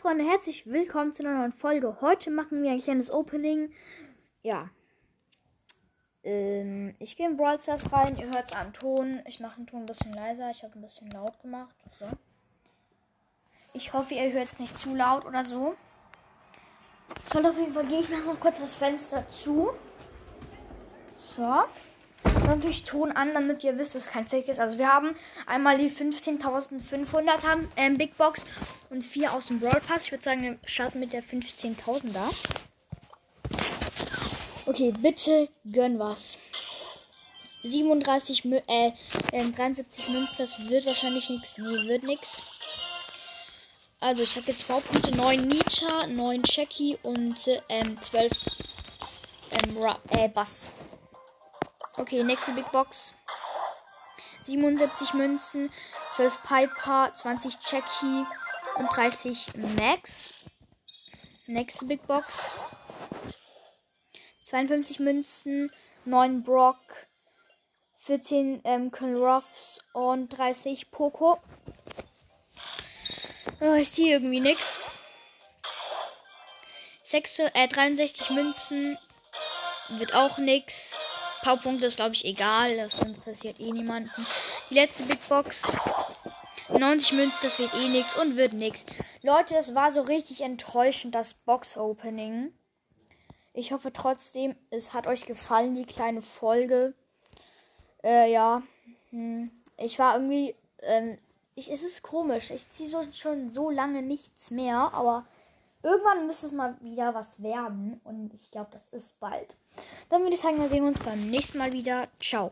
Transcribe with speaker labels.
Speaker 1: Freunde, herzlich willkommen zu einer neuen Folge. Heute machen wir ein kleines Opening. Ja. Ähm, ich gehe in Brawl Stars rein. Ihr hört es am Ton. Ich mache den Ton ein bisschen leiser. Ich habe ein bisschen laut gemacht. So. Ich hoffe, ihr hört es nicht zu laut oder so. Soll auf jeden Fall gehen. Ich mache noch kurz das Fenster zu. So. Und natürlich Ton an, damit ihr wisst, dass es kein Fake ist. Also wir haben einmal die 15.500 ähm, Big Box und vier aus dem Brawl Pass. Ich würde sagen, wir starten mit der 15.000er. Okay, bitte gönn was. 37, Mü äh, äh, 73 Münzen, das wird wahrscheinlich nichts. Nee, wird nichts. Also, ich habe jetzt Baupunkte 9 Nietzsche, 9 Checky und ähm, 12 ähm, äh, Bass. Okay, nächste Big Box. 77 Münzen, 12 Piper, 20 Jackie und 30 Max. Nächste Big Box. 52 Münzen, 9 Brock, 14 ähm, Colonel Ruffs und 30 Poco. Oh, ich sehe irgendwie nichts. 6, äh, 63 Münzen wird auch nichts. Powerpunkte ist, glaube ich, egal. Das interessiert eh niemanden. Die letzte Big Box. 90 Münzen, das wird eh nichts und wird nichts. Leute, das war so richtig enttäuschend, das Box-Opening. Ich hoffe trotzdem, es hat euch gefallen, die kleine Folge. Äh, ja. Hm. Ich war irgendwie. Ähm, ich, es ist komisch. Ich ziehe so, schon so lange nichts mehr, aber irgendwann müsste es mal wieder was werden. Und ich glaube, das ist bald. Dann würde ich sagen, wir sehen uns beim nächsten Mal wieder. Ciao.